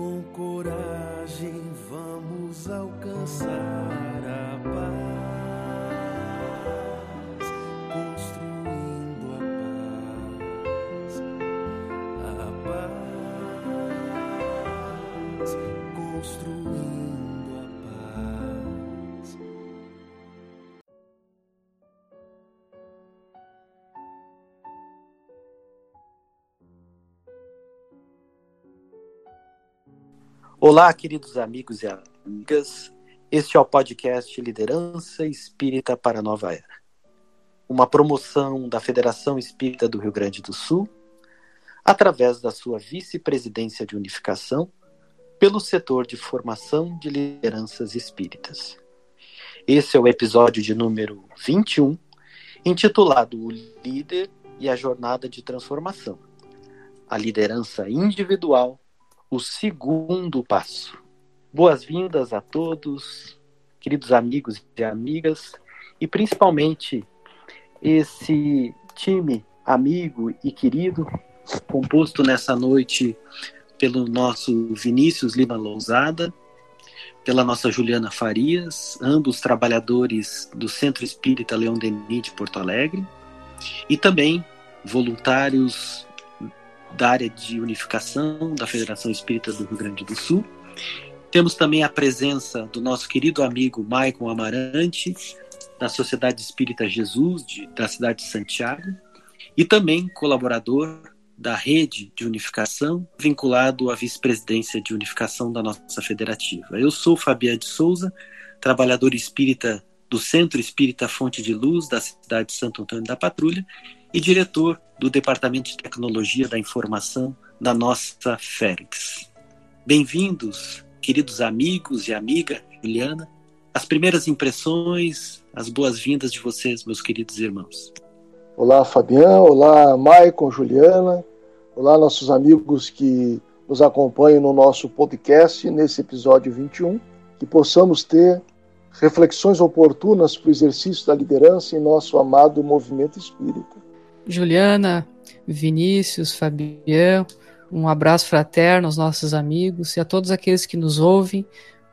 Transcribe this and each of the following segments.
Com coragem vamos alcançar a paz, Olá, queridos amigos e amigas. Este é o podcast Liderança Espírita para a Nova Era. Uma promoção da Federação Espírita do Rio Grande do Sul, através da sua vice-presidência de unificação, pelo setor de formação de lideranças espíritas. Esse é o episódio de número 21, intitulado O Líder e a Jornada de Transformação. A liderança individual o segundo passo. Boas-vindas a todos, queridos amigos e amigas, e principalmente esse time amigo e querido, composto nessa noite pelo nosso Vinícius Lima Lousada, pela nossa Juliana Farias, ambos trabalhadores do Centro Espírita Leão Denis de Porto Alegre, e também voluntários da área de unificação da Federação Espírita do Rio Grande do Sul. Temos também a presença do nosso querido amigo Maicon Amarante, da Sociedade Espírita Jesus, de, da cidade de Santiago, e também colaborador da rede de unificação, vinculado à vice-presidência de unificação da nossa federativa. Eu sou Fabiano de Souza, trabalhador espírita do Centro Espírita Fonte de Luz, da cidade de Santo Antônio da Patrulha, e diretor do Departamento de Tecnologia da Informação da nossa Félix. Bem-vindos, queridos amigos e amiga Juliana. As primeiras impressões, as boas-vindas de vocês, meus queridos irmãos. Olá, Fabiano. Olá, Maicon, Juliana. Olá, nossos amigos que nos acompanham no nosso podcast, nesse episódio 21. Que possamos ter reflexões oportunas para o exercício da liderança em nosso amado movimento espírita. Juliana, Vinícius, Fabiano, um abraço fraterno aos nossos amigos e a todos aqueles que nos ouvem.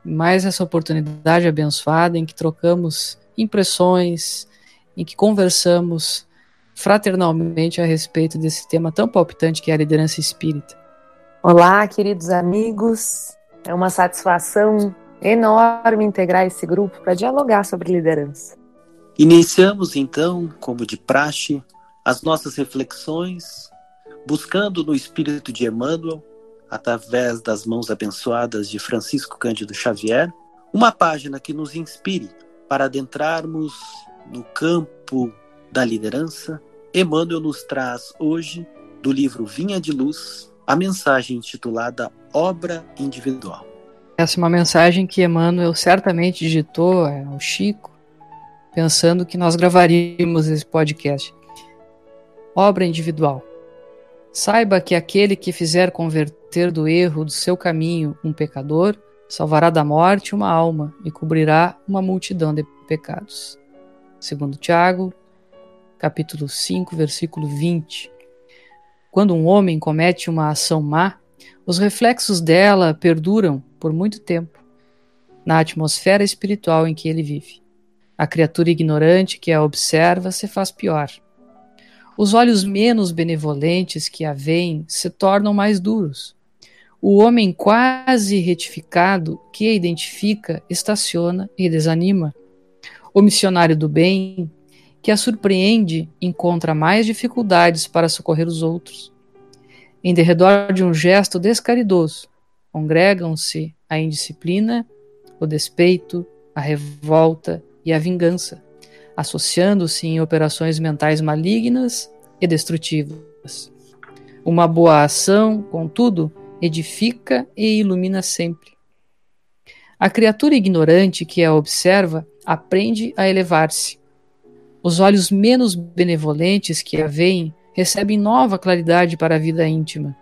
Mais essa oportunidade abençoada em que trocamos impressões, em que conversamos fraternalmente a respeito desse tema tão palpitante que é a liderança espírita. Olá, queridos amigos. É uma satisfação enorme integrar esse grupo para dialogar sobre liderança. Iniciamos então, como de praxe, as nossas reflexões, buscando no espírito de Emmanuel, através das mãos abençoadas de Francisco Cândido Xavier, uma página que nos inspire para adentrarmos no campo da liderança. Emmanuel nos traz hoje, do livro Vinha de Luz, a mensagem intitulada Obra Individual. Essa é uma mensagem que Emmanuel certamente digitou ao Chico, pensando que nós gravaríamos esse podcast obra individual. Saiba que aquele que fizer converter do erro do seu caminho um pecador, salvará da morte uma alma e cobrirá uma multidão de pecados. Segundo Tiago, capítulo 5, versículo 20. Quando um homem comete uma ação má, os reflexos dela perduram por muito tempo na atmosfera espiritual em que ele vive. A criatura ignorante que a observa se faz pior os olhos menos benevolentes que a veem se tornam mais duros. O homem quase retificado que a identifica estaciona e desanima. O missionário do bem, que a surpreende, encontra mais dificuldades para socorrer os outros. Em derredor de um gesto descaridoso, congregam-se a indisciplina, o despeito, a revolta e a vingança associando-se em operações mentais malignas e destrutivas. Uma boa ação, contudo, edifica e ilumina sempre. A criatura ignorante que a observa aprende a elevar-se. Os olhos menos benevolentes que a veem recebem nova claridade para a vida íntima.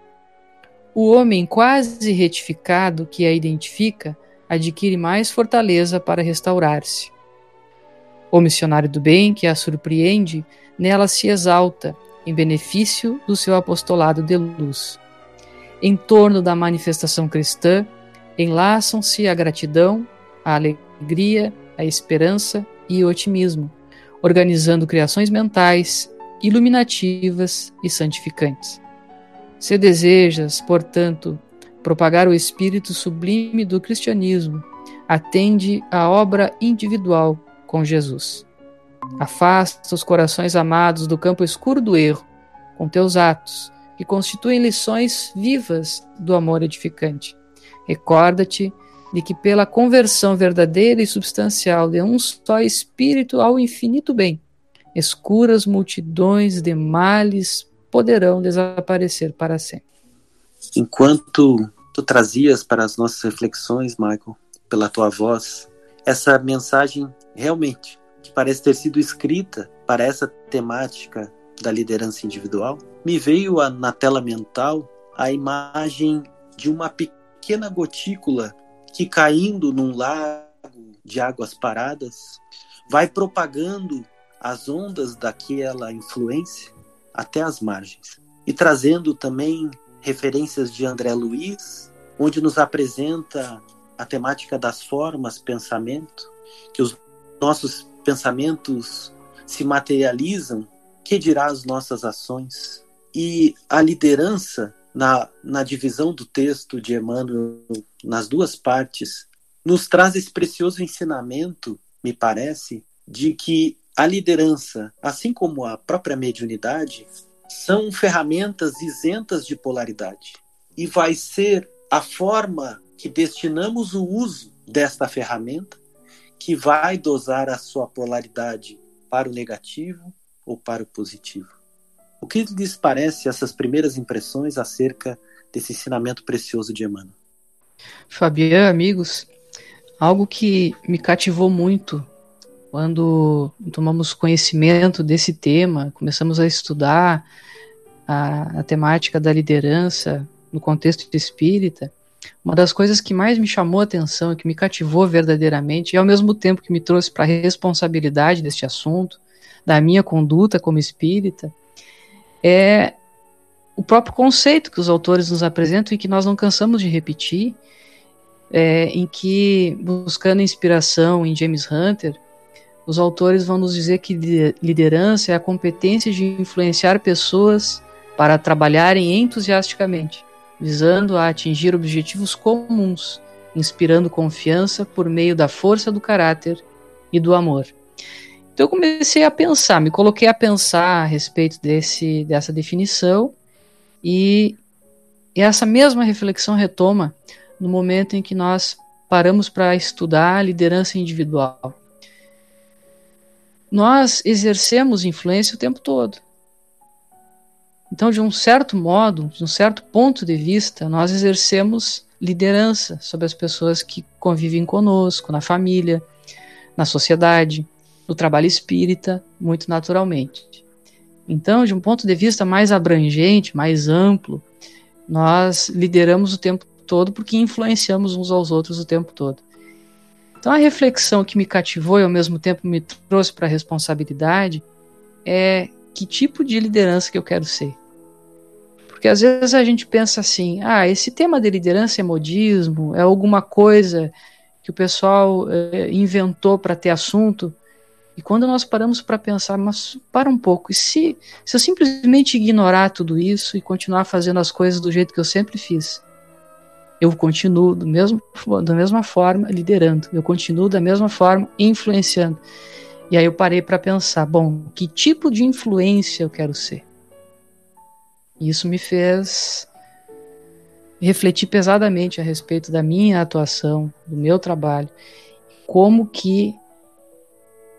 O homem quase retificado que a identifica adquire mais fortaleza para restaurar-se. O missionário do bem que a surpreende, nela se exalta, em benefício do seu apostolado de luz. em torno da manifestação cristã, enlaçam-se a gratidão, a alegria, a esperança e o otimismo, organizando criações mentais, iluminativas e santificantes. Se desejas, portanto, propagar o espírito sublime do cristianismo, atende à obra individual com Jesus. Afasta os corações amados do campo escuro do erro, com teus atos, que constituem lições vivas do amor edificante. Recorda-te de que, pela conversão verdadeira e substancial de um só espírito ao infinito bem, escuras multidões de males poderão desaparecer para sempre. Enquanto tu trazias para as nossas reflexões, Michael, pela tua voz, essa mensagem realmente que parece ter sido escrita para essa temática da liderança individual, me veio a, na tela mental a imagem de uma pequena gotícula que caindo num lago de águas paradas vai propagando as ondas daquela influência até as margens. E trazendo também referências de André Luiz, onde nos apresenta a temática das formas, pensamento, que os nossos pensamentos se materializam, que dirá as nossas ações? E a liderança, na, na divisão do texto de Emmanuel, nas duas partes, nos traz esse precioso ensinamento, me parece, de que a liderança, assim como a própria mediunidade, são ferramentas isentas de polaridade. E vai ser a forma que destinamos o uso desta ferramenta que vai dosar a sua polaridade para o negativo ou para o positivo. O que lhes parece essas primeiras impressões acerca desse ensinamento precioso de Emmanuel? Fabian, amigos, algo que me cativou muito quando tomamos conhecimento desse tema, começamos a estudar a, a temática da liderança no contexto espírita, uma das coisas que mais me chamou a atenção e que me cativou verdadeiramente, e ao mesmo tempo que me trouxe para a responsabilidade deste assunto, da minha conduta como espírita, é o próprio conceito que os autores nos apresentam e que nós não cansamos de repetir, é, em que, buscando inspiração em James Hunter, os autores vão nos dizer que liderança é a competência de influenciar pessoas para trabalharem entusiasticamente, visando a atingir objetivos comuns, inspirando confiança por meio da força do caráter e do amor. Então eu comecei a pensar, me coloquei a pensar a respeito desse, dessa definição e, e essa mesma reflexão retoma no momento em que nós paramos para estudar a liderança individual. Nós exercemos influência o tempo todo. Então, de um certo modo, de um certo ponto de vista, nós exercemos liderança sobre as pessoas que convivem conosco, na família, na sociedade, no trabalho espírita, muito naturalmente. Então, de um ponto de vista mais abrangente, mais amplo, nós lideramos o tempo todo porque influenciamos uns aos outros o tempo todo. Então, a reflexão que me cativou e ao mesmo tempo me trouxe para a responsabilidade é que tipo de liderança que eu quero ser. Porque às vezes a gente pensa assim, ah, esse tema de liderança é modismo, é alguma coisa que o pessoal eh, inventou para ter assunto. E quando nós paramos para pensar, mas para um pouco, e se, se eu simplesmente ignorar tudo isso e continuar fazendo as coisas do jeito que eu sempre fiz? Eu continuo do mesmo, da mesma forma liderando, eu continuo da mesma forma influenciando. E aí eu parei para pensar, bom, que tipo de influência eu quero ser? Isso me fez refletir pesadamente a respeito da minha atuação, do meu trabalho, como que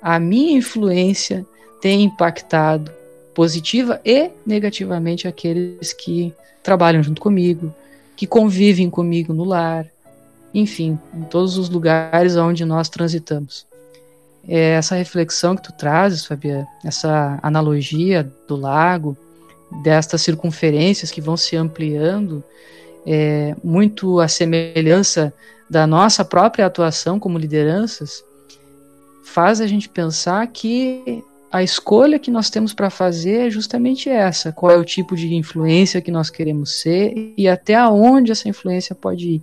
a minha influência tem impactado positiva e negativamente aqueles que trabalham junto comigo, que convivem comigo no lar, enfim, em todos os lugares onde nós transitamos. É essa reflexão que tu trazes, Fabiana, essa analogia do lago, destas circunferências que vão se ampliando, é, muito a semelhança da nossa própria atuação como lideranças, faz a gente pensar que a escolha que nós temos para fazer é justamente essa: qual é o tipo de influência que nós queremos ser e até aonde essa influência pode ir.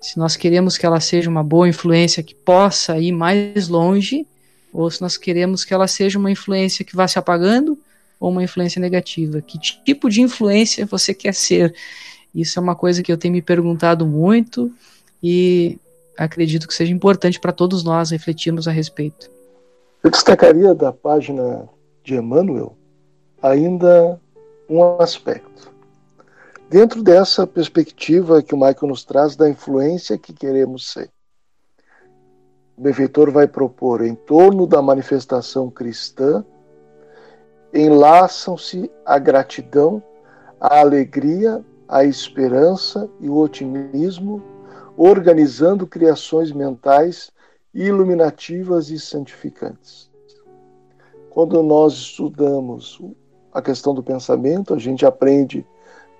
Se nós queremos que ela seja uma boa influência que possa ir mais longe, ou se nós queremos que ela seja uma influência que vá se apagando, ou uma influência negativa. Que tipo de influência você quer ser? Isso é uma coisa que eu tenho me perguntado muito e acredito que seja importante para todos nós refletirmos a respeito. Eu destacaria da página de Emmanuel ainda um aspecto. Dentro dessa perspectiva que o Michael nos traz da influência que queremos ser, o benfeitor vai propor em torno da manifestação cristã enlaçam-se a gratidão, a alegria, a esperança e o otimismo, organizando criações mentais iluminativas e santificantes. Quando nós estudamos a questão do pensamento, a gente aprende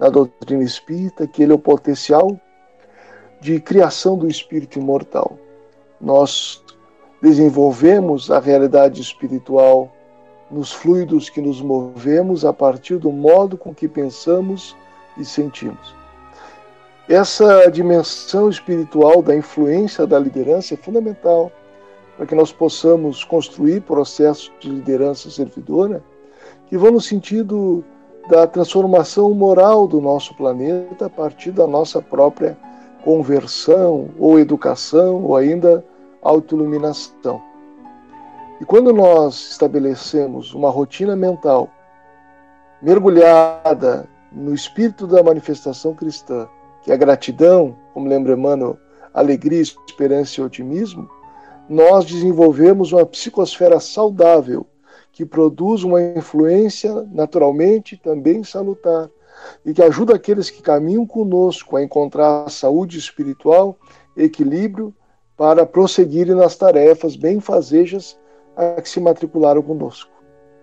na doutrina espírita que ele é o potencial de criação do espírito imortal. Nós desenvolvemos a realidade espiritual nos fluidos que nos movemos a partir do modo com que pensamos e sentimos. Essa dimensão espiritual da influência da liderança é fundamental para que nós possamos construir processos de liderança servidora que vão no sentido da transformação moral do nosso planeta a partir da nossa própria conversão ou educação ou ainda autoiluminação. E quando nós estabelecemos uma rotina mental mergulhada no espírito da manifestação cristã, que é a gratidão, como lembra Emmanuel, alegria, esperança e otimismo, nós desenvolvemos uma psicosfera saudável que produz uma influência naturalmente também salutar e que ajuda aqueles que caminham conosco a encontrar saúde espiritual, equilíbrio para prosseguirem nas tarefas benfazejas a que se matricularam conosco.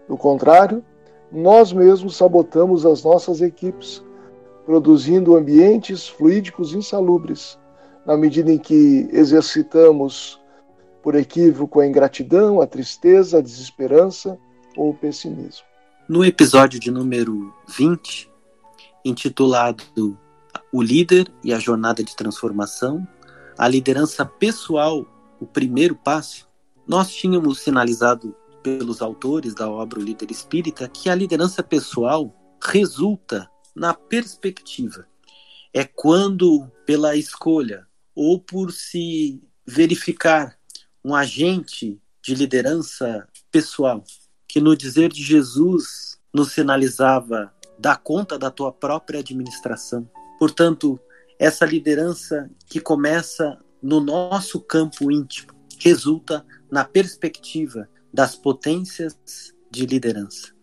Do contrário, nós mesmos sabotamos as nossas equipes produzindo ambientes fluídicos insalubres, na medida em que exercitamos por equívoco a ingratidão, a tristeza, a desesperança ou o pessimismo. No episódio de número 20, intitulado O Líder e a Jornada de Transformação, a liderança pessoal, o primeiro passo, nós tínhamos sinalizado pelos autores da obra O Líder Espírita que a liderança pessoal resulta na perspectiva. É quando, pela escolha ou por se verificar um agente de liderança pessoal, que no dizer de Jesus nos sinalizava dá conta da tua própria administração. Portanto, essa liderança que começa no nosso campo íntimo resulta na perspectiva das potências de liderança.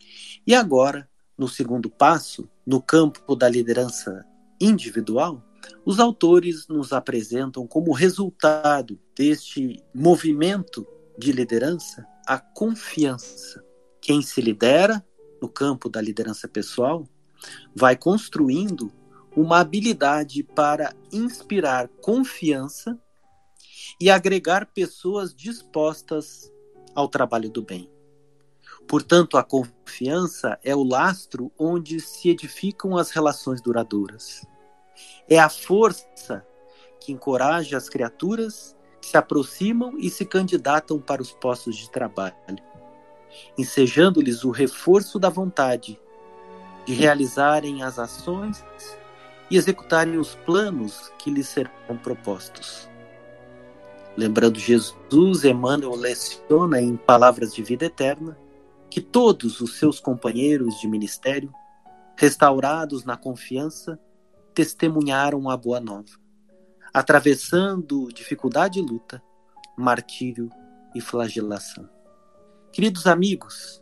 E agora, no segundo passo, no campo da liderança individual, os autores nos apresentam como resultado deste movimento de liderança a confiança. Quem se lidera no campo da liderança pessoal vai construindo uma habilidade para inspirar confiança e agregar pessoas dispostas ao trabalho do bem. Portanto, a confiança é o lastro onde se edificam as relações duradouras. É a força que encoraja as criaturas que se aproximam e se candidatam para os postos de trabalho, ensejando-lhes o reforço da vontade de realizarem as ações e executarem os planos que lhes serão propostos. Lembrando Jesus, Emmanuel leciona em Palavras de Vida Eterna que todos os seus companheiros de ministério, restaurados na confiança, testemunharam a boa nova, atravessando dificuldade e luta, martírio e flagelação. Queridos amigos,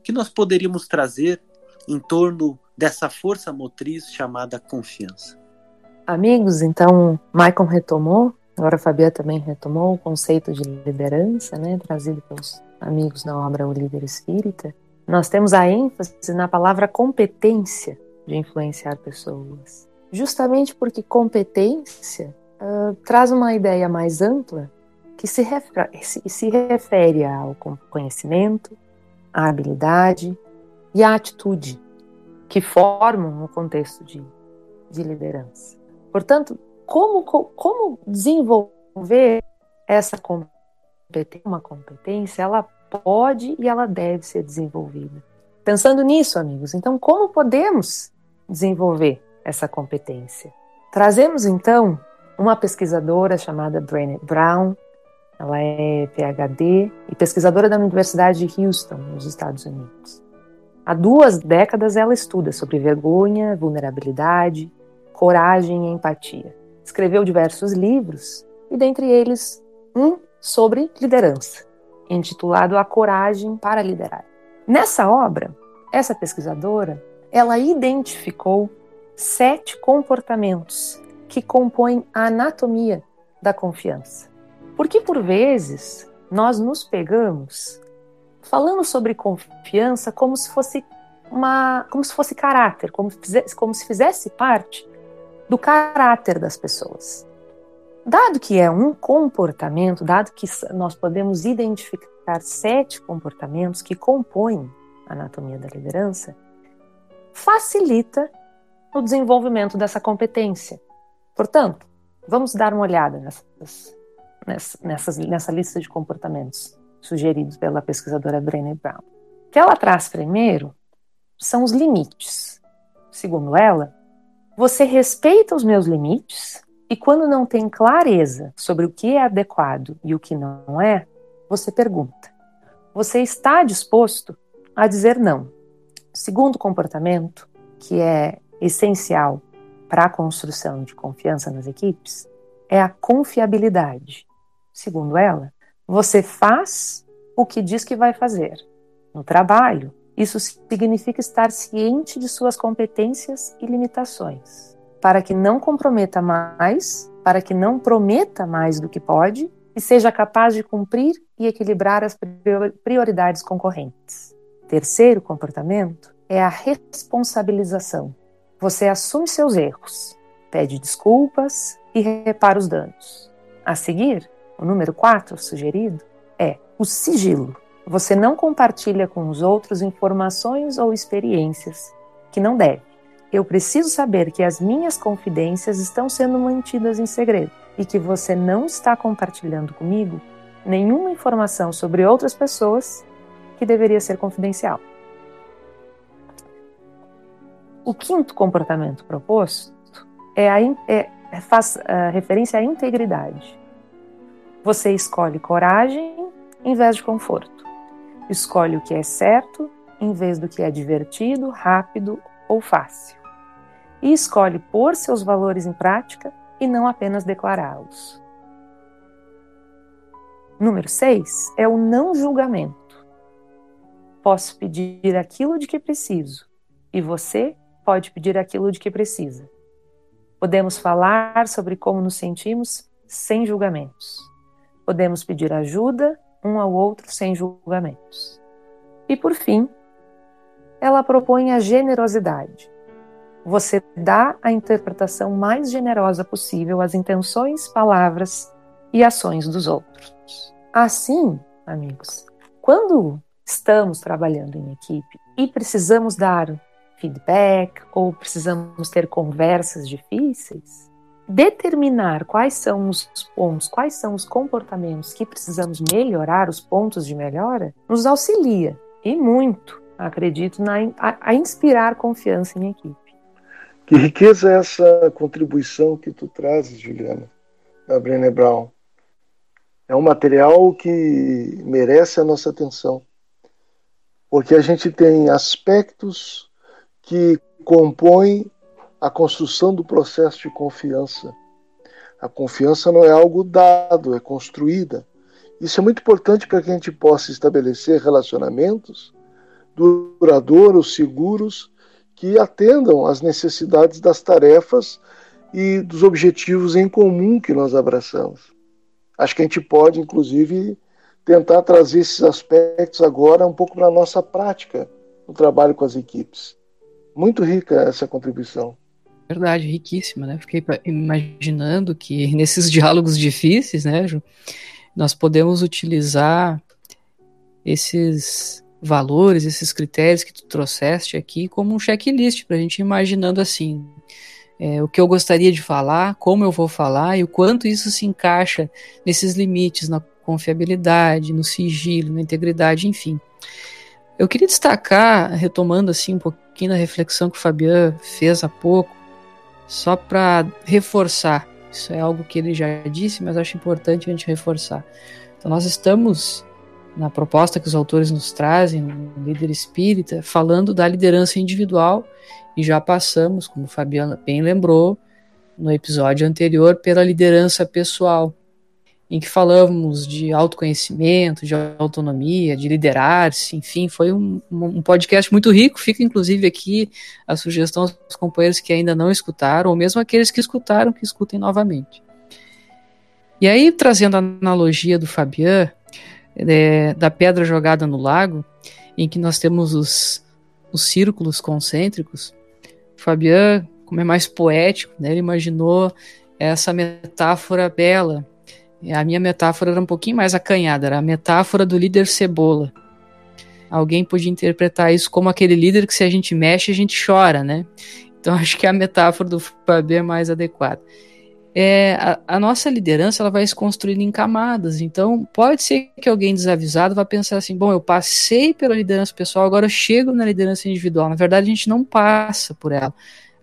o que nós poderíamos trazer em torno dessa força motriz chamada confiança? Amigos, então, Maicon retomou, agora a Fabiana também retomou o conceito de liderança, né, trazido pelos amigos na obra O Líder Espírita. Nós temos a ênfase na palavra competência de influenciar pessoas. Justamente porque competência uh, traz uma ideia mais ampla que se se, se refere ao conhecimento, a habilidade e a atitude que formam o contexto de, de liderança. Portanto, como, como desenvolver essa competência? Uma competência, ela pode e ela deve ser desenvolvida. Pensando nisso, amigos, então como podemos desenvolver essa competência? Trazemos então uma pesquisadora chamada Brené Brown, ela é PhD e pesquisadora da Universidade de Houston, nos Estados Unidos. Há duas décadas ela estuda sobre vergonha, vulnerabilidade, coragem e empatia. Escreveu diversos livros e dentre eles um sobre liderança, intitulado A Coragem para Liderar. Nessa obra, essa pesquisadora, ela identificou sete comportamentos que compõem a anatomia da confiança. Porque por vezes nós nos pegamos falando sobre confiança como se fosse uma, como se fosse caráter, como, como se fizesse parte do caráter das pessoas. Dado que é um comportamento, dado que nós podemos identificar sete comportamentos que compõem a anatomia da liderança, facilita o desenvolvimento dessa competência. Portanto, vamos dar uma olhada nessas, nessas, nessa lista de comportamentos sugeridos pela pesquisadora Brené Brown. O que ela traz primeiro são os limites. Segundo ela, você respeita os meus limites e quando não tem clareza sobre o que é adequado e o que não é, você pergunta. Você está disposto a dizer não? Segundo comportamento, que é essencial para a construção de confiança nas equipes, é a confiabilidade. Segundo ela, você faz o que diz que vai fazer. No trabalho, isso significa estar ciente de suas competências e limitações para que não comprometa mais, para que não prometa mais do que pode e seja capaz de cumprir e equilibrar as prioridades concorrentes. Terceiro comportamento é a responsabilização. Você assume seus erros, pede desculpas e repara os danos. A seguir, o número 4 sugerido é o sigilo. Você não compartilha com os outros informações ou experiências que não deve. Eu preciso saber que as minhas confidências estão sendo mantidas em segredo e que você não está compartilhando comigo nenhuma informação sobre outras pessoas que deveria ser confidencial. O quinto comportamento proposto é a, é, faz a referência à integridade. Você escolhe coragem em vez de conforto. Escolhe o que é certo em vez do que é divertido, rápido ou fácil. E escolhe pôr seus valores em prática e não apenas declará-los. Número 6 é o não julgamento. Posso pedir aquilo de que preciso e você pode pedir aquilo de que precisa. Podemos falar sobre como nos sentimos sem julgamentos. Podemos pedir ajuda um ao outro sem julgamentos. E por fim, ela propõe a generosidade. Você dá a interpretação mais generosa possível às intenções, palavras e ações dos outros. Assim, amigos, quando estamos trabalhando em equipe e precisamos dar feedback ou precisamos ter conversas difíceis, determinar quais são os pontos, quais são os comportamentos que precisamos melhorar, os pontos de melhora, nos auxilia e muito acredito, na, a, a inspirar confiança em equipe. Que riqueza é essa contribuição que tu trazes, Juliana, da Brené Brown. É um material que merece a nossa atenção, porque a gente tem aspectos que compõem a construção do processo de confiança. A confiança não é algo dado, é construída. Isso é muito importante para que a gente possa estabelecer relacionamentos duradouros, seguros, que atendam às necessidades das tarefas e dos objetivos em comum que nós abraçamos. Acho que a gente pode, inclusive, tentar trazer esses aspectos agora um pouco para a nossa prática no trabalho com as equipes. Muito rica essa contribuição. Verdade, riquíssima, né? Fiquei imaginando que nesses diálogos difíceis, né, Ju, nós podemos utilizar esses valores, esses critérios que tu trouxeste aqui como um checklist para a gente imaginando assim é, o que eu gostaria de falar, como eu vou falar e o quanto isso se encaixa nesses limites, na confiabilidade, no sigilo, na integridade, enfim. Eu queria destacar, retomando assim um pouquinho da reflexão que o Fabian fez há pouco, só para reforçar. Isso é algo que ele já disse, mas acho importante a gente reforçar. Então, nós estamos na proposta que os autores nos trazem, no líder espírita, falando da liderança individual e já passamos, como Fabiana bem lembrou, no episódio anterior, pela liderança pessoal, em que falamos de autoconhecimento, de autonomia, de liderar-se, enfim, foi um, um, podcast muito rico. Fica inclusive aqui a sugestão aos companheiros que ainda não escutaram, ou mesmo aqueles que escutaram, que escutem novamente. E aí, trazendo a analogia do Fabian, é, da pedra jogada no lago, em que nós temos os, os círculos concêntricos, Fabian, como é mais poético, né, ele imaginou essa metáfora bela. A minha metáfora era um pouquinho mais acanhada, era a metáfora do líder cebola. Alguém podia interpretar isso como aquele líder que se a gente mexe, a gente chora, né? Então acho que a metáfora do Fabian é mais adequada é, a, a, nossa liderança ela vai se construindo em camadas. Então, pode ser que alguém desavisado vá pensar assim: bom, eu passei pela liderança pessoal, agora eu chego na liderança individual. Na verdade, a gente não passa por ela,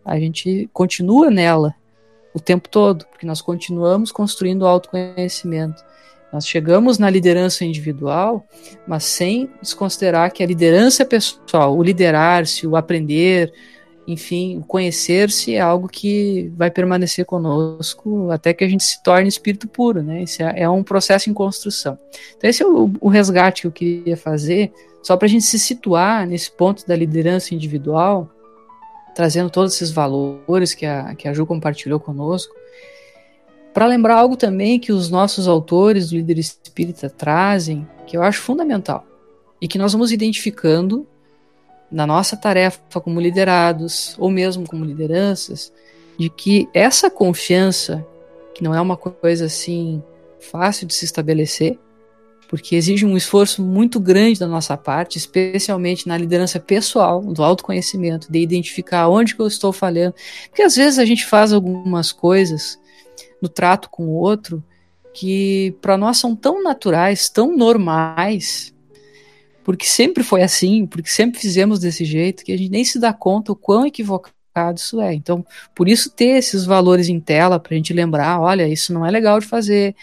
a gente continua nela o tempo todo, porque nós continuamos construindo o autoconhecimento. Nós chegamos na liderança individual, mas sem desconsiderar que a liderança pessoal, o liderar-se, o aprender, enfim, conhecer-se é algo que vai permanecer conosco até que a gente se torne espírito puro, né? Isso é, é um processo em construção. Então, esse é o, o resgate que eu queria fazer, só para a gente se situar nesse ponto da liderança individual, trazendo todos esses valores que a, que a Ju compartilhou conosco, para lembrar algo também que os nossos autores do líder espírita trazem, que eu acho fundamental, e que nós vamos identificando na nossa tarefa como liderados, ou mesmo como lideranças, de que essa confiança, que não é uma coisa assim fácil de se estabelecer, porque exige um esforço muito grande da nossa parte, especialmente na liderança pessoal, do autoconhecimento, de identificar onde que eu estou falhando. Porque às vezes a gente faz algumas coisas no trato com o outro que para nós são tão naturais, tão normais, porque sempre foi assim, porque sempre fizemos desse jeito, que a gente nem se dá conta o quão equivocado isso é. Então, por isso ter esses valores em tela para a gente lembrar, olha, isso não é legal de fazer.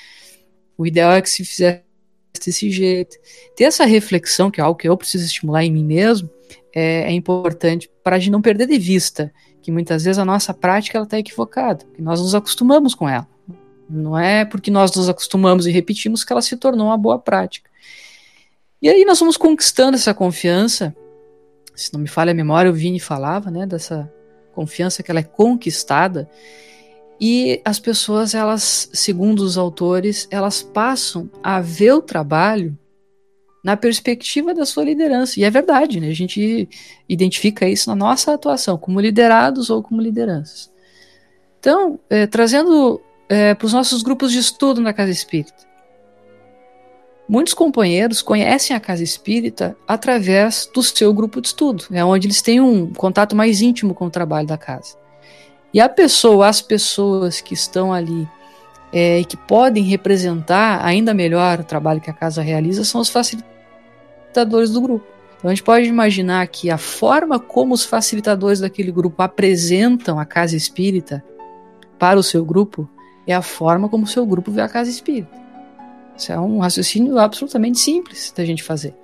O ideal é que se fizesse desse jeito. Ter essa reflexão, que é algo que eu preciso estimular em mim mesmo, é, é importante para a gente não perder de vista que muitas vezes a nossa prática está equivocada, que nós nos acostumamos com ela. Não é porque nós nos acostumamos e repetimos que ela se tornou uma boa prática. E aí nós vamos conquistando essa confiança. Se não me falha a memória, o Vini falava, né, dessa confiança que ela é conquistada. E as pessoas, elas, segundo os autores, elas passam a ver o trabalho na perspectiva da sua liderança. E é verdade, né? A gente identifica isso na nossa atuação, como liderados ou como lideranças. Então, é, trazendo é, para os nossos grupos de estudo na Casa Espírita, Muitos companheiros conhecem a casa espírita através do seu grupo de estudo, é onde eles têm um contato mais íntimo com o trabalho da casa. E a pessoa, as pessoas que estão ali é, e que podem representar ainda melhor o trabalho que a casa realiza são os facilitadores do grupo. Então a gente pode imaginar que a forma como os facilitadores daquele grupo apresentam a casa espírita para o seu grupo é a forma como o seu grupo vê a casa espírita. Isso é um raciocínio absolutamente simples da gente fazer.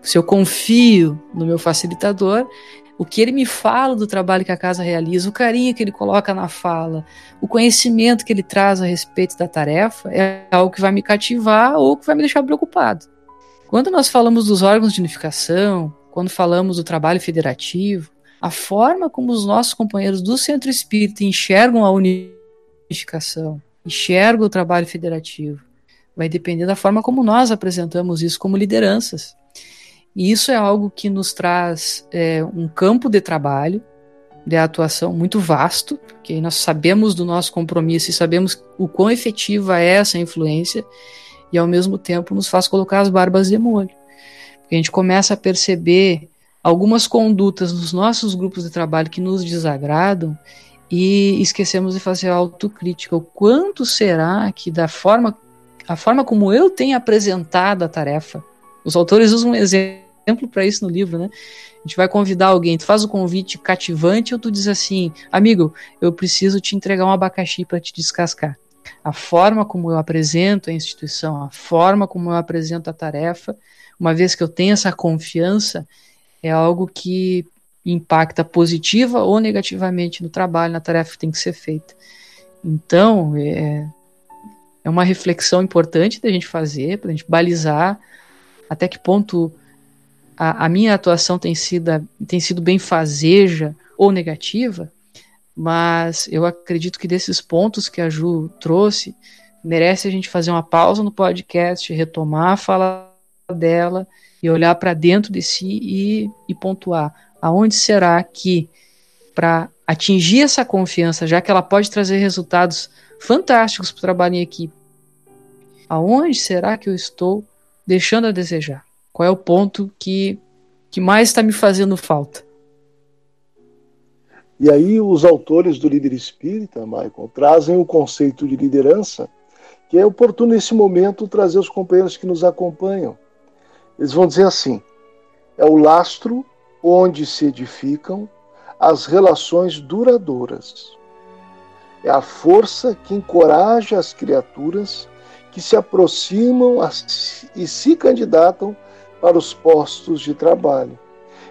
Se eu confio no meu facilitador, o que ele me fala do trabalho que a casa realiza, o carinho que ele coloca na fala, o conhecimento que ele traz a respeito da tarefa, é algo que vai me cativar ou que vai me deixar preocupado. Quando nós falamos dos órgãos de unificação, quando falamos do trabalho federativo, a forma como os nossos companheiros do centro espírita enxergam a unificação, enxergam o trabalho federativo, vai depender da forma como nós apresentamos isso como lideranças. E isso é algo que nos traz é, um campo de trabalho, de atuação muito vasto, porque nós sabemos do nosso compromisso e sabemos o quão efetiva é essa influência, e ao mesmo tempo nos faz colocar as barbas de molho. A gente começa a perceber algumas condutas nos nossos grupos de trabalho que nos desagradam e esquecemos de fazer autocrítica. O quanto será que da forma a forma como eu tenho apresentado a tarefa, os autores usam um exemplo para isso no livro, né? A gente vai convidar alguém, tu faz o convite cativante ou tu diz assim, amigo, eu preciso te entregar um abacaxi para te descascar. A forma como eu apresento a instituição, a forma como eu apresento a tarefa, uma vez que eu tenho essa confiança, é algo que impacta positiva ou negativamente no trabalho, na tarefa que tem que ser feita. Então, é, é uma reflexão importante da gente fazer, para a gente balizar até que ponto a, a, minha atuação tem sido, tem sido bem fazeja ou negativa, mas eu acredito que desses pontos que a Ju trouxe, merece a gente fazer uma pausa no podcast, retomar a fala dela e olhar para dentro de si e, e pontuar aonde será que, para atingir essa confiança, já que ela pode trazer resultados fantásticos para o trabalho em equipe, aonde será que eu estou deixando a desejar? Qual é o ponto que, que mais está me fazendo falta? E aí os autores do líder espírita, Michael, trazem o conceito de liderança, que é oportuno nesse momento trazer os companheiros que nos acompanham. Eles vão dizer assim: é o lastro onde se edificam as relações duradouras. É a força que encoraja as criaturas que se aproximam e se candidatam para os postos de trabalho,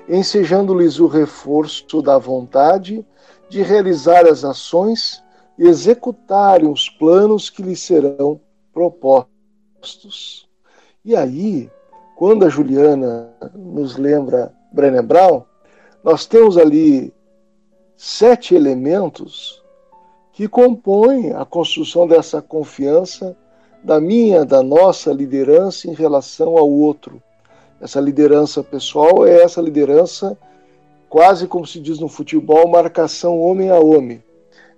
ensejando-lhes o reforço da vontade de realizar as ações e executarem os planos que lhes serão propostos. E aí, quando a Juliana nos lembra Brené Brown, nós temos ali sete elementos que compõem a construção dessa confiança da minha, da nossa liderança em relação ao outro. Essa liderança pessoal é essa liderança, quase como se diz no futebol, marcação homem a homem.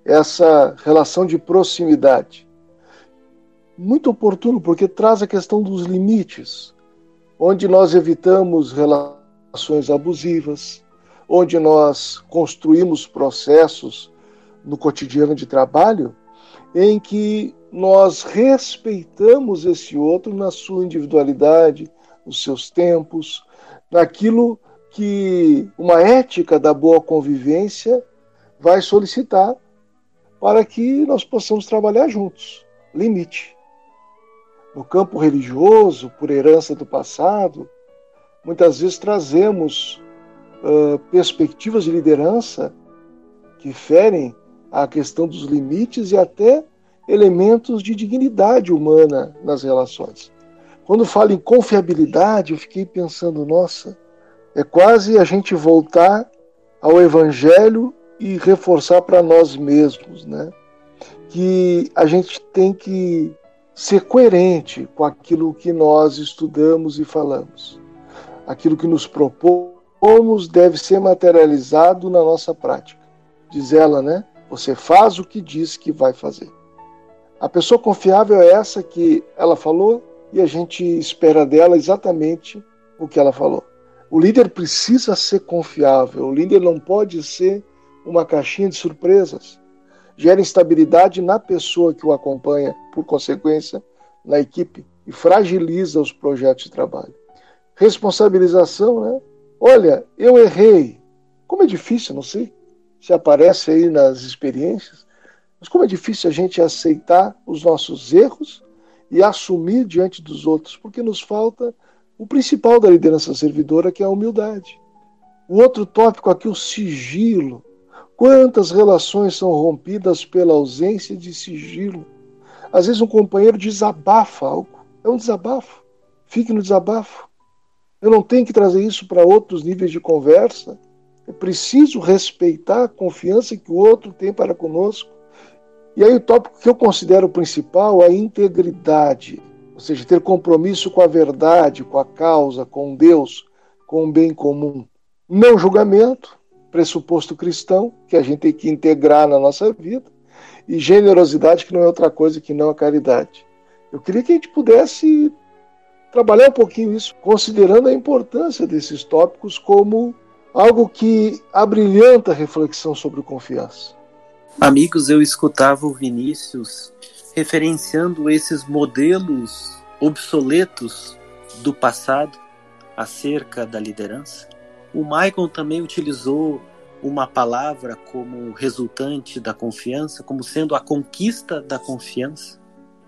Essa relação de proximidade. Muito oportuno, porque traz a questão dos limites onde nós evitamos relações abusivas, onde nós construímos processos no cotidiano de trabalho em que nós respeitamos esse outro na sua individualidade, nos seus tempos, naquilo que uma ética da boa convivência vai solicitar para que nós possamos trabalhar juntos. Limite no campo religioso, por herança do passado, muitas vezes trazemos uh, perspectivas de liderança que ferem a questão dos limites e até elementos de dignidade humana nas relações. Quando falo em confiabilidade, eu fiquei pensando, nossa, é quase a gente voltar ao evangelho e reforçar para nós mesmos, né? Que a gente tem que ser coerente com aquilo que nós estudamos e falamos. Aquilo que nos propomos deve ser materializado na nossa prática. Diz ela, né? Você faz o que diz que vai fazer. A pessoa confiável é essa que ela falou e a gente espera dela exatamente o que ela falou. O líder precisa ser confiável, o líder não pode ser uma caixinha de surpresas gera instabilidade na pessoa que o acompanha, por consequência, na equipe, e fragiliza os projetos de trabalho. Responsabilização, né? Olha, eu errei. Como é difícil, não sei se aparece aí nas experiências, mas como é difícil a gente aceitar os nossos erros e assumir diante dos outros, porque nos falta o principal da liderança servidora, que é a humildade. O outro tópico aqui, o sigilo. Quantas relações são rompidas pela ausência de sigilo? Às vezes um companheiro desabafa algo. É um desabafo. Fique no desabafo. Eu não tenho que trazer isso para outros níveis de conversa. É preciso respeitar a confiança que o outro tem para conosco. E aí o tópico que eu considero principal é a integridade, ou seja, ter compromisso com a verdade, com a causa, com Deus, com o bem comum. Não julgamento, pressuposto cristão, que a gente tem que integrar na nossa vida, e generosidade, que não é outra coisa que não a caridade. Eu queria que a gente pudesse trabalhar um pouquinho isso, considerando a importância desses tópicos como algo que abrilhanta a reflexão sobre confiança. Amigos, eu escutava o Vinícius referenciando esses modelos obsoletos do passado acerca da liderança. O Michael também utilizou uma palavra como resultante da confiança, como sendo a conquista da confiança.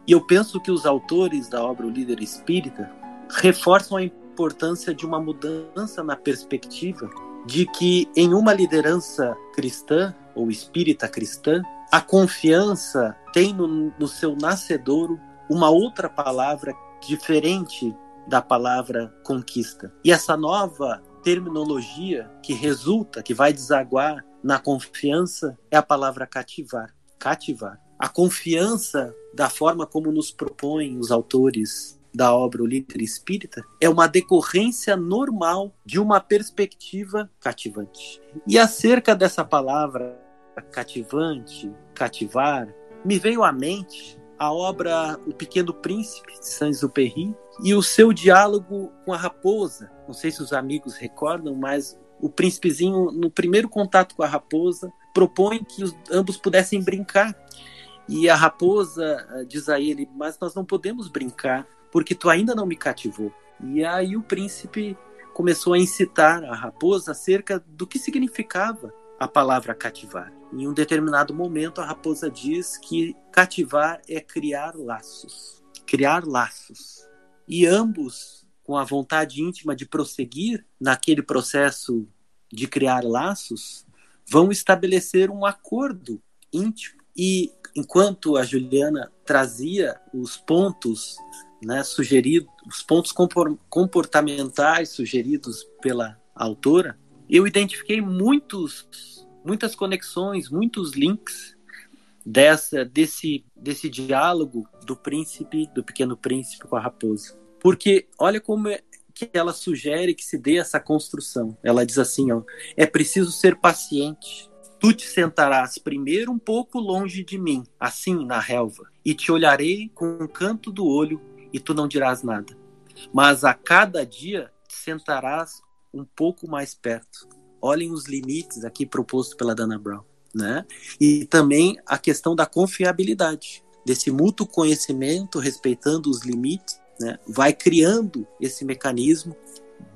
E eu penso que os autores da obra O Líder Espírita reforçam a importância de uma mudança na perspectiva de que em uma liderança cristã ou espírita cristã, a confiança tem no, no seu nascedouro uma outra palavra diferente da palavra conquista. E essa nova terminologia que resulta, que vai desaguar na confiança, é a palavra cativar. Cativar. A confiança, da forma como nos propõem os autores da obra O Líder Espírita, é uma decorrência normal de uma perspectiva cativante. E acerca dessa palavra cativante, cativar, me veio à mente a obra O Pequeno Príncipe, de Saint-Exupéry, e o seu diálogo com a raposa. Não sei se os amigos recordam, mas o príncipezinho, no primeiro contato com a raposa, propõe que os, ambos pudessem brincar. E a raposa eh, diz a ele: Mas nós não podemos brincar, porque tu ainda não me cativou. E aí o príncipe começou a incitar a raposa acerca do que significava a palavra cativar. Em um determinado momento, a raposa diz que cativar é criar laços. Criar laços. E ambos, com a vontade íntima de prosseguir naquele processo de criar laços, vão estabelecer um acordo íntimo. E enquanto a Juliana trazia os pontos né, sugeridos, os pontos comportamentais sugeridos pela autora, eu identifiquei muitos, muitas conexões, muitos links dessa desse desse diálogo do príncipe, do pequeno príncipe com a raposa. Porque olha como é que ela sugere que se dê essa construção. Ela diz assim, ó, é preciso ser paciente. Tu te sentarás primeiro um pouco longe de mim, assim na relva, e te olharei com um canto do olho e tu não dirás nada. Mas a cada dia sentarás um pouco mais perto. Olhem os limites aqui propostos pela Dana Brown, né? E também a questão da confiabilidade, desse mútuo conhecimento, respeitando os limites, né? Vai criando esse mecanismo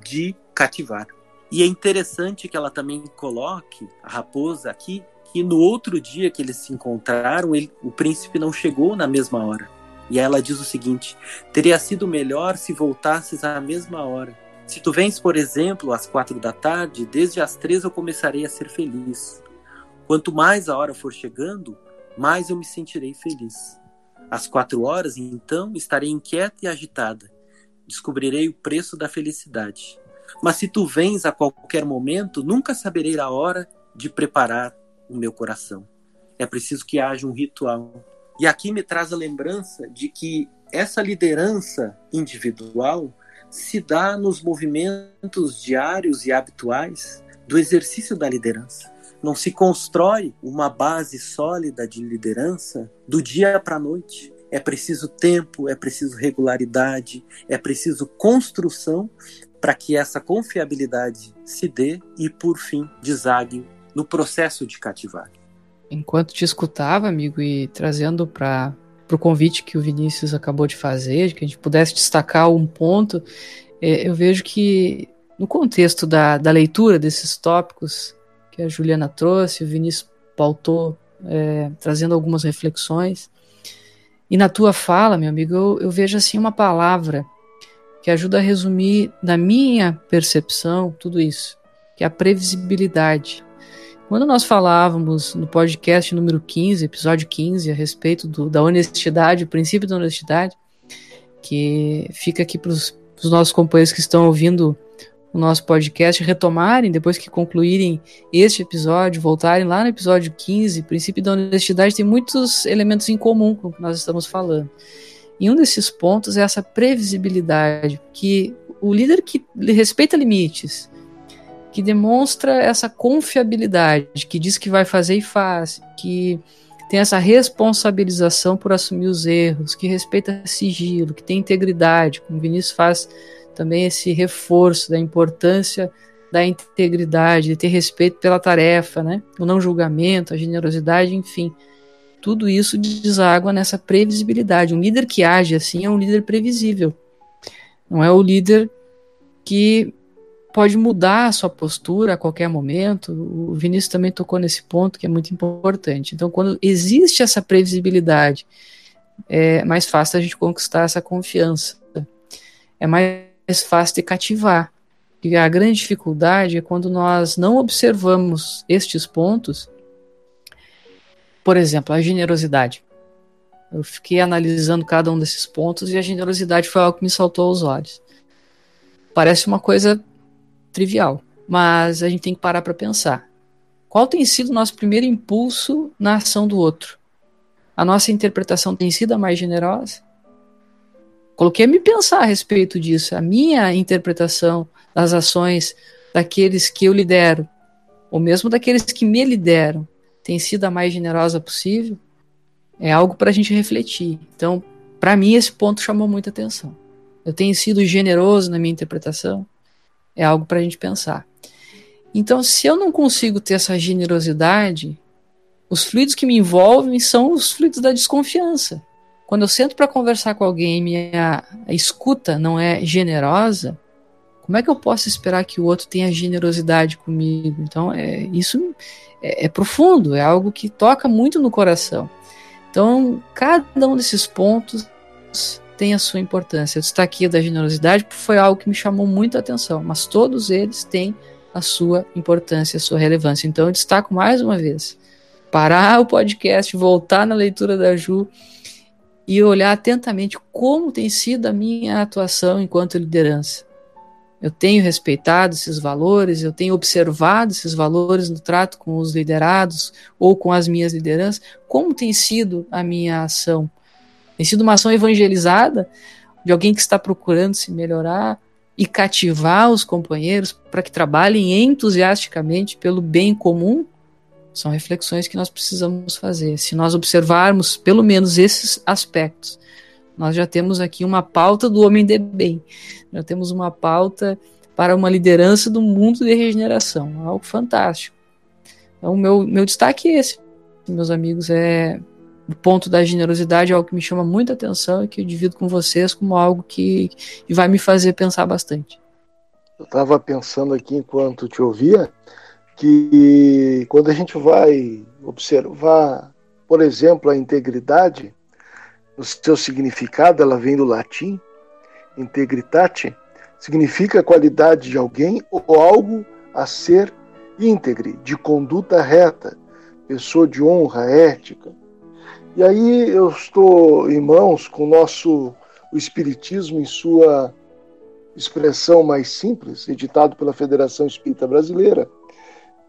de cativar. E é interessante que ela também coloque a raposa aqui que no outro dia que eles se encontraram, ele, o príncipe não chegou na mesma hora. E ela diz o seguinte: teria sido melhor se voltasses à mesma hora, se tu vens, por exemplo, às quatro da tarde, desde as três eu começarei a ser feliz. Quanto mais a hora for chegando, mais eu me sentirei feliz. Às quatro horas, então, estarei inquieta e agitada. Descobrirei o preço da felicidade. Mas se tu vens a qualquer momento, nunca saberei a hora de preparar o meu coração. É preciso que haja um ritual. E aqui me traz a lembrança de que essa liderança individual se dá nos movimentos diários e habituais do exercício da liderança. Não se constrói uma base sólida de liderança do dia para a noite. É preciso tempo, é preciso regularidade, é preciso construção para que essa confiabilidade se dê e, por fim, desague no processo de cativar. Enquanto te escutava, amigo, e trazendo para o convite que o Vinícius acabou de fazer, que a gente pudesse destacar um ponto, é, eu vejo que no contexto da, da leitura desses tópicos que a Juliana trouxe, o Vinícius pautou, é, trazendo algumas reflexões, e na tua fala, meu amigo, eu, eu vejo assim uma palavra que ajuda a resumir, na minha percepção, tudo isso, que é a previsibilidade. Quando nós falávamos no podcast número 15, episódio 15, a respeito do, da honestidade, o princípio da honestidade, que fica aqui para os nossos companheiros que estão ouvindo o nosso podcast retomarem, depois que concluírem este episódio, voltarem lá no episódio 15, princípio da honestidade tem muitos elementos em comum com o que nós estamos falando. E um desses pontos é essa previsibilidade, que o líder que respeita limites, que demonstra essa confiabilidade, que diz que vai fazer e faz, que tem essa responsabilização por assumir os erros, que respeita sigilo, que tem integridade, como o Vinícius faz também esse reforço da importância da integridade, de ter respeito pela tarefa, né? o não julgamento, a generosidade, enfim. Tudo isso deságua nessa previsibilidade. Um líder que age assim é um líder previsível. Não é o líder que pode mudar a sua postura a qualquer momento. O Vinícius também tocou nesse ponto que é muito importante. Então, quando existe essa previsibilidade, é mais fácil a gente conquistar essa confiança. É mais fácil de cativar. E a grande dificuldade é quando nós não observamos estes pontos. Por exemplo, a generosidade. Eu fiquei analisando cada um desses pontos e a generosidade foi algo que me saltou aos olhos. Parece uma coisa trivial, mas a gente tem que parar para pensar. Qual tem sido o nosso primeiro impulso na ação do outro? A nossa interpretação tem sido a mais generosa? Coloquei a me pensar a respeito disso. A minha interpretação das ações daqueles que eu lidero, ou mesmo daqueles que me lideram, tem sido a mais generosa possível, é algo para a gente refletir. Então, para mim, esse ponto chamou muita atenção. Eu tenho sido generoso na minha interpretação, é algo para a gente pensar. Então, se eu não consigo ter essa generosidade, os fluidos que me envolvem são os fluidos da desconfiança. Quando eu sento para conversar com alguém e minha escuta não é generosa, como é que eu posso esperar que o outro tenha generosidade comigo? Então, é, isso é, é profundo, é algo que toca muito no coração. Então, cada um desses pontos tem a sua importância. Eu destaquei da generosidade porque foi algo que me chamou muito a atenção, mas todos eles têm a sua importância, a sua relevância. Então, eu destaco mais uma vez: parar o podcast, voltar na leitura da Ju e olhar atentamente como tem sido a minha atuação enquanto liderança eu tenho respeitado esses valores, eu tenho observado esses valores no trato com os liderados ou com as minhas lideranças, como tem sido a minha ação? Tem sido uma ação evangelizada de alguém que está procurando se melhorar e cativar os companheiros para que trabalhem entusiasticamente pelo bem comum? São reflexões que nós precisamos fazer. Se nós observarmos pelo menos esses aspectos, nós já temos aqui uma pauta do homem de bem, já temos uma pauta para uma liderança do mundo de regeneração, algo fantástico. Então, meu, meu destaque é esse, meus amigos, é o ponto da generosidade, é algo que me chama muita atenção e que eu divido com vocês como algo que, vai me fazer pensar bastante. Eu estava pensando aqui enquanto te ouvia que quando a gente vai observar, por exemplo, a integridade, no seu significado, ela vem do latim, integritate, significa qualidade de alguém ou algo a ser íntegre, de conduta reta, pessoa de honra, ética. E aí eu estou em mãos com o nosso o Espiritismo em sua expressão mais simples, editado pela Federação Espírita Brasileira,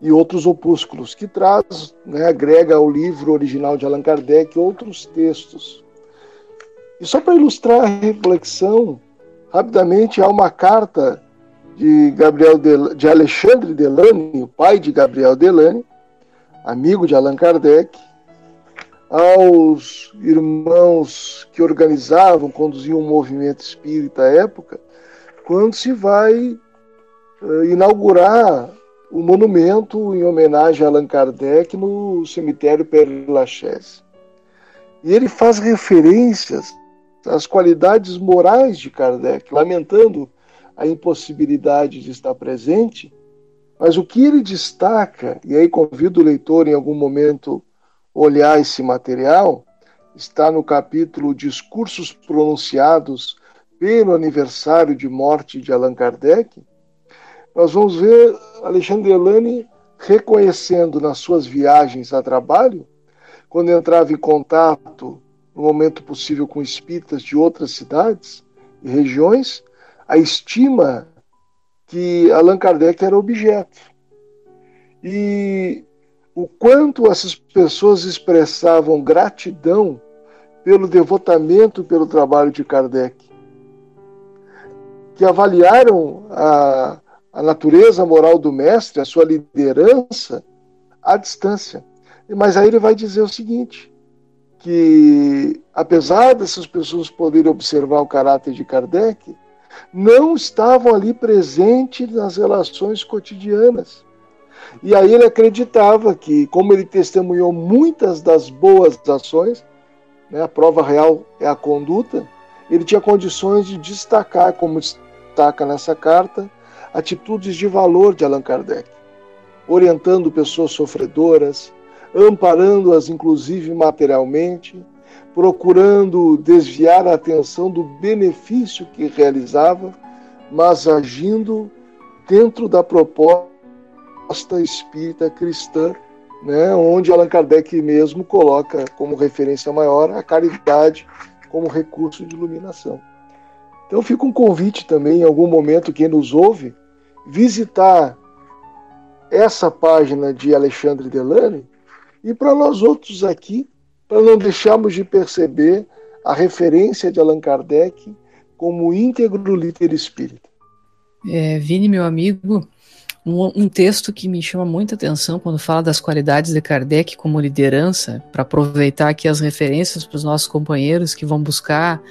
e outros opúsculos, que traz, né, agrega ao livro original de Allan Kardec outros textos. E só para ilustrar a reflexão, rapidamente há uma carta de Gabriel de, de Alexandre Delane, o pai de Gabriel Delane, amigo de Allan Kardec, aos irmãos que organizavam, conduziam o movimento espírita à época, quando se vai uh, inaugurar o monumento em homenagem a Allan Kardec no cemitério Père Lachaise. E ele faz referências as qualidades morais de Kardec, lamentando a impossibilidade de estar presente, mas o que ele destaca, e aí convido o leitor em algum momento olhar esse material, está no capítulo Discursos pronunciados pelo aniversário de morte de Allan Kardec. Nós vamos ver Alexandre Delane reconhecendo nas suas viagens a trabalho, quando entrava em contato no momento possível com espíritas de outras cidades e regiões, a estima que Allan Kardec era objeto. E o quanto essas pessoas expressavam gratidão pelo devotamento pelo trabalho de Kardec, que avaliaram a, a natureza moral do mestre, a sua liderança, à distância. Mas aí ele vai dizer o seguinte: que apesar dessas pessoas poderem observar o caráter de Kardec, não estavam ali presentes nas relações cotidianas. E aí ele acreditava que, como ele testemunhou muitas das boas ações, né, a prova real é a conduta, ele tinha condições de destacar, como destaca nessa carta, atitudes de valor de Allan Kardec, orientando pessoas sofredoras, amparando-as inclusive materialmente, procurando desviar a atenção do benefício que realizava, mas agindo dentro da proposta espírita cristã, né, onde Allan Kardec mesmo coloca como referência maior a caridade como recurso de iluminação. Então fica um convite também, em algum momento, quem nos ouve, visitar essa página de Alexandre Delane e para nós outros aqui, para não deixarmos de perceber a referência de Allan Kardec como íntegro líder espírita. É, Vini, meu amigo, um, um, texto que me chama muita atenção quando fala das qualidades de Kardec como liderança, para aproveitar aqui as referências para os nossos companheiros que vão buscar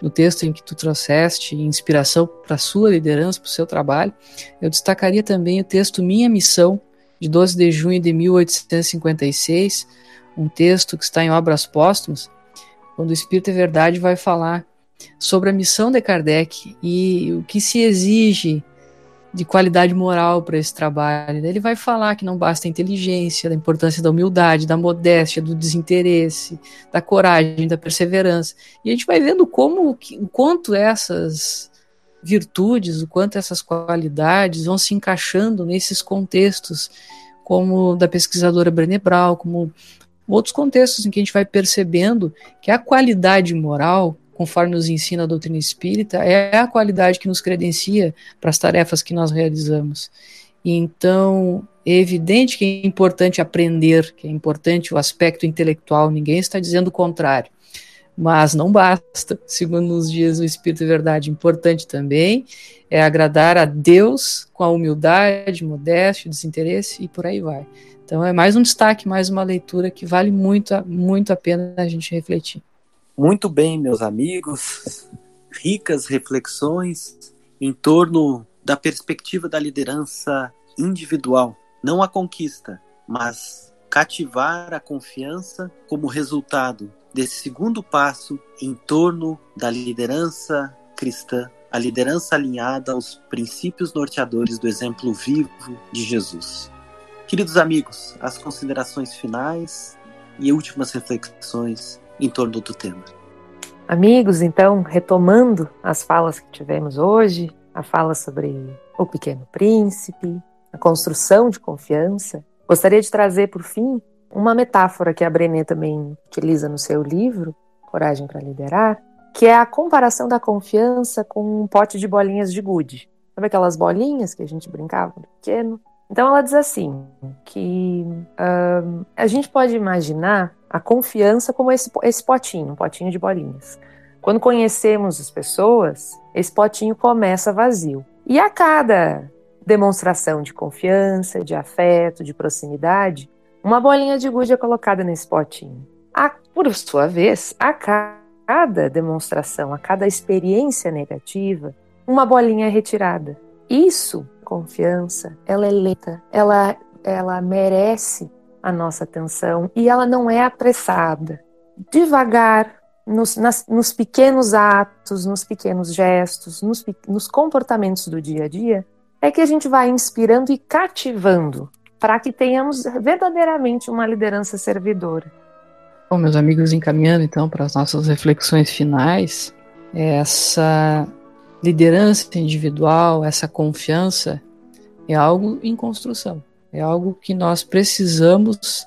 no texto em que tu trouxeste inspiração para a sua liderança, para o seu trabalho, eu destacaria também o texto Minha Missão, de 12 de junho de 1856, um texto que está em Obras Póstumas, quando o Espírito é Verdade vai falar sobre a missão de Kardec e o que se exige de qualidade moral para esse trabalho. Ele vai falar que não basta a inteligência, da importância da humildade, da modéstia, do desinteresse, da coragem, da perseverança. E a gente vai vendo como o quanto essas virtudes, o quanto essas qualidades vão se encaixando nesses contextos, como da pesquisadora Brené Brown, como outros contextos em que a gente vai percebendo que a qualidade moral conforme nos ensina a doutrina espírita, é a qualidade que nos credencia para as tarefas que nós realizamos. Então, é evidente que é importante aprender, que é importante o aspecto intelectual, ninguém está dizendo o contrário. Mas não basta, segundo nos dias o Espírito é Verdade, importante também é agradar a Deus com a humildade, modéstia, desinteresse e por aí vai. Então é mais um destaque, mais uma leitura que vale muito, muito a pena a gente refletir. Muito bem, meus amigos, ricas reflexões em torno da perspectiva da liderança individual, não a conquista, mas cativar a confiança como resultado desse segundo passo em torno da liderança cristã, a liderança alinhada aos princípios norteadores do exemplo vivo de Jesus. Queridos amigos, as considerações finais e últimas reflexões em torno do tema. Amigos, então, retomando as falas que tivemos hoje, a fala sobre o Pequeno Príncipe, a construção de confiança, gostaria de trazer, por fim, uma metáfora que a Brené também utiliza no seu livro, Coragem para Liderar, que é a comparação da confiança com um pote de bolinhas de gude. Sabe aquelas bolinhas que a gente brincava pequeno? Então ela diz assim que um, a gente pode imaginar a confiança como esse, esse potinho, um potinho de bolinhas. Quando conhecemos as pessoas, esse potinho começa vazio. E a cada demonstração de confiança, de afeto, de proximidade, uma bolinha de gude é colocada nesse potinho. A, por sua vez, a cada demonstração, a cada experiência negativa, uma bolinha é retirada. Isso, confiança, ela é lenta, ela, ela merece a nossa atenção e ela não é apressada. Devagar, nos, nas, nos pequenos atos, nos pequenos gestos, nos, nos comportamentos do dia a dia, é que a gente vai inspirando e cativando para que tenhamos verdadeiramente uma liderança servidora. Bom, meus amigos, encaminhando então para as nossas reflexões finais, essa liderança individual, essa confiança é algo em construção. É algo que nós precisamos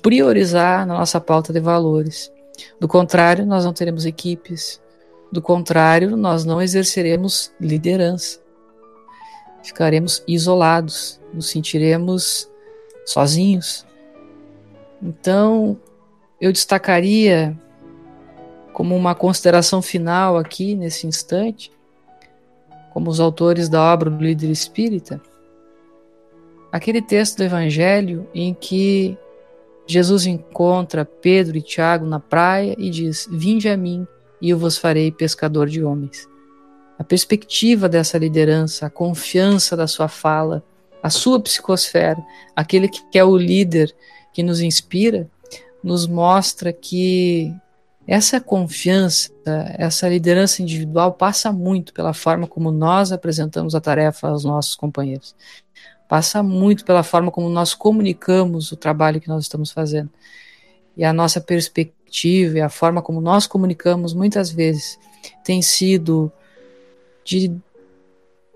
priorizar na nossa pauta de valores. Do contrário, nós não teremos equipes. Do contrário, nós não exerceremos liderança. Ficaremos isolados, nos sentiremos sozinhos. Então, eu destacaria como uma consideração final aqui nesse instante, como os autores da obra do líder espírita, aquele texto do Evangelho em que Jesus encontra Pedro e Tiago na praia e diz: Vinde a mim e eu vos farei pescador de homens. A perspectiva dessa liderança, a confiança da sua fala, a sua psicosfera, aquele que é o líder que nos inspira, nos mostra que essa confiança, essa liderança individual passa muito pela forma como nós apresentamos a tarefa aos nossos companheiros. Passa muito pela forma como nós comunicamos o trabalho que nós estamos fazendo. E a nossa perspectiva e a forma como nós comunicamos muitas vezes tem sido de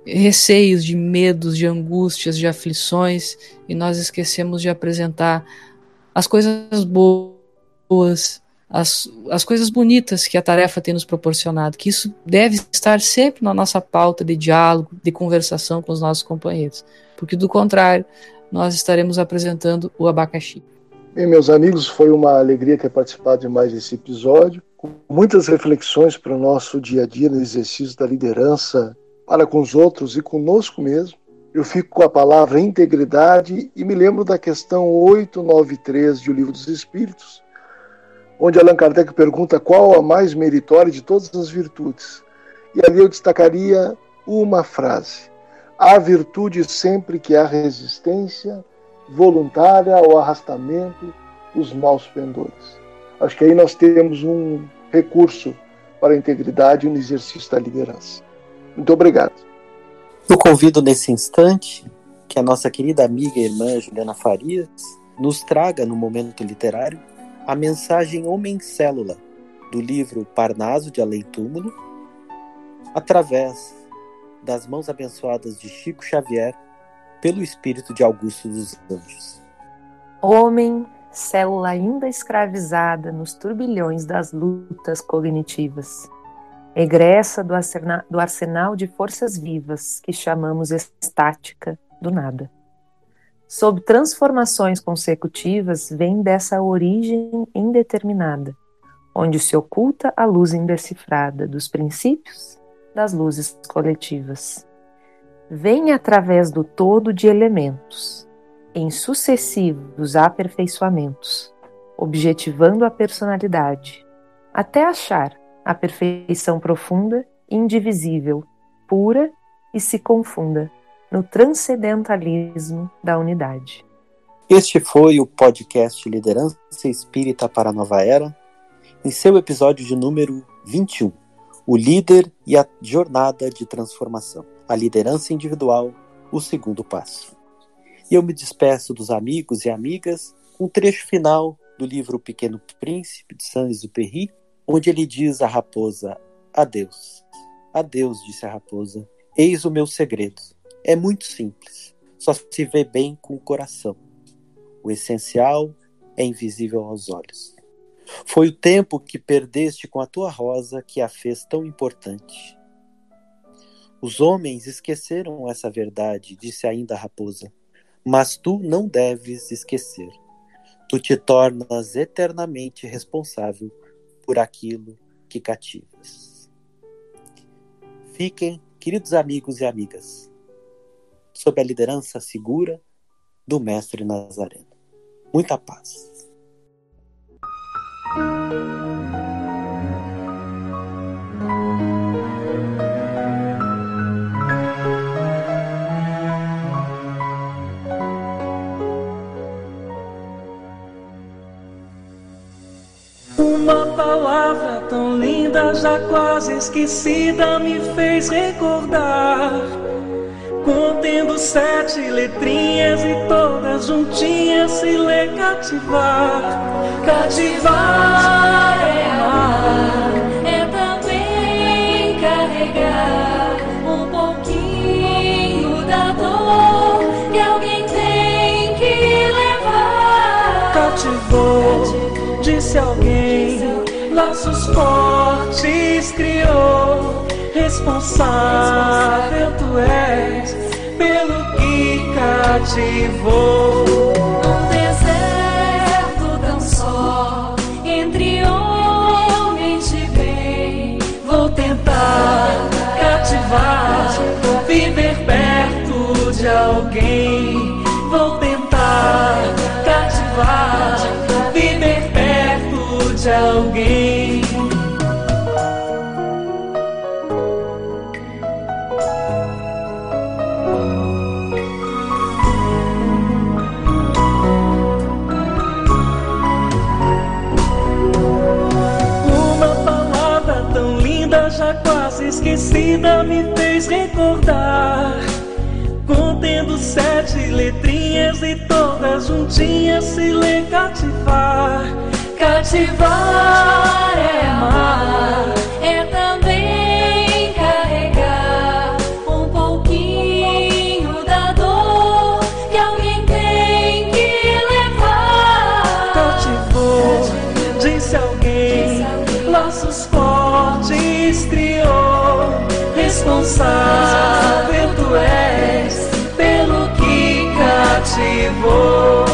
receios, de medos, de angústias, de aflições, e nós esquecemos de apresentar as coisas boas, as, as coisas bonitas que a tarefa tem nos proporcionado, que isso deve estar sempre na nossa pauta de diálogo, de conversação com os nossos companheiros, porque do contrário, nós estaremos apresentando o abacaxi. Bem, meus amigos, foi uma alegria ter participado de mais esse episódio, com muitas reflexões para o nosso dia a dia no exercício da liderança para com os outros e conosco mesmo. Eu fico com a palavra integridade e me lembro da questão 893 de O Livro dos Espíritos, onde Allan Kardec pergunta qual a mais meritória de todas as virtudes. E ali eu destacaria uma frase: Há virtude sempre que há resistência voluntária ao arrastamento dos maus pendores. Acho que aí nós temos um recurso para a integridade no exercício da liderança. Muito obrigado. Eu convido nesse instante que a nossa querida amiga e irmã Juliana Farias nos traga no momento literário a mensagem Homem Célula, do livro Parnaso de Além Túmulo, através das mãos abençoadas de Chico Xavier, pelo espírito de Augusto dos Anjos. Homem, célula ainda escravizada nos turbilhões das lutas cognitivas, egressa do arsenal, do arsenal de forças vivas que chamamos estática do nada sob transformações consecutivas, vem dessa origem indeterminada, onde se oculta a luz indecifrada dos princípios das luzes coletivas. Vem através do todo de elementos, em sucessivos aperfeiçoamentos, objetivando a personalidade, até achar a perfeição profunda, indivisível, pura e se confunda no transcendentalismo da unidade. Este foi o podcast Liderança Espírita para a Nova Era, em seu episódio de número 21, O Líder e a Jornada de Transformação, a liderança individual, o segundo passo. E eu me despeço dos amigos e amigas com um trecho final do livro Pequeno Príncipe, de Saint-Exupéry, onde ele diz à raposa, adeus. Adeus, disse a raposa, eis o meu segredo é muito simples, só se vê bem com o coração. O essencial é invisível aos olhos. Foi o tempo que perdeste com a tua rosa que a fez tão importante. Os homens esqueceram essa verdade, disse ainda a raposa, mas tu não deves esquecer. Tu te tornas eternamente responsável por aquilo que cativas. Fiquem, queridos amigos e amigas, sob a liderança segura do Mestre Nazareno. Muita paz. Uma palavra tão linda, já quase esquecida, me fez recordar contendo sete letrinhas e todas juntinhas se lê cativar. Cativar é amar, é também carregar um pouquinho da dor que alguém tem que levar. Cativou, disse alguém, laços fortes criou responsável tu és pelo que cativou. Num deserto tão só, entre homens de bem, Vou tentar cativar, viver perto de alguém. Vou tentar cativar, esquecida me fez recordar. Contendo sete letrinhas e todas juntinhas se lê cativar. Cativar é amar. for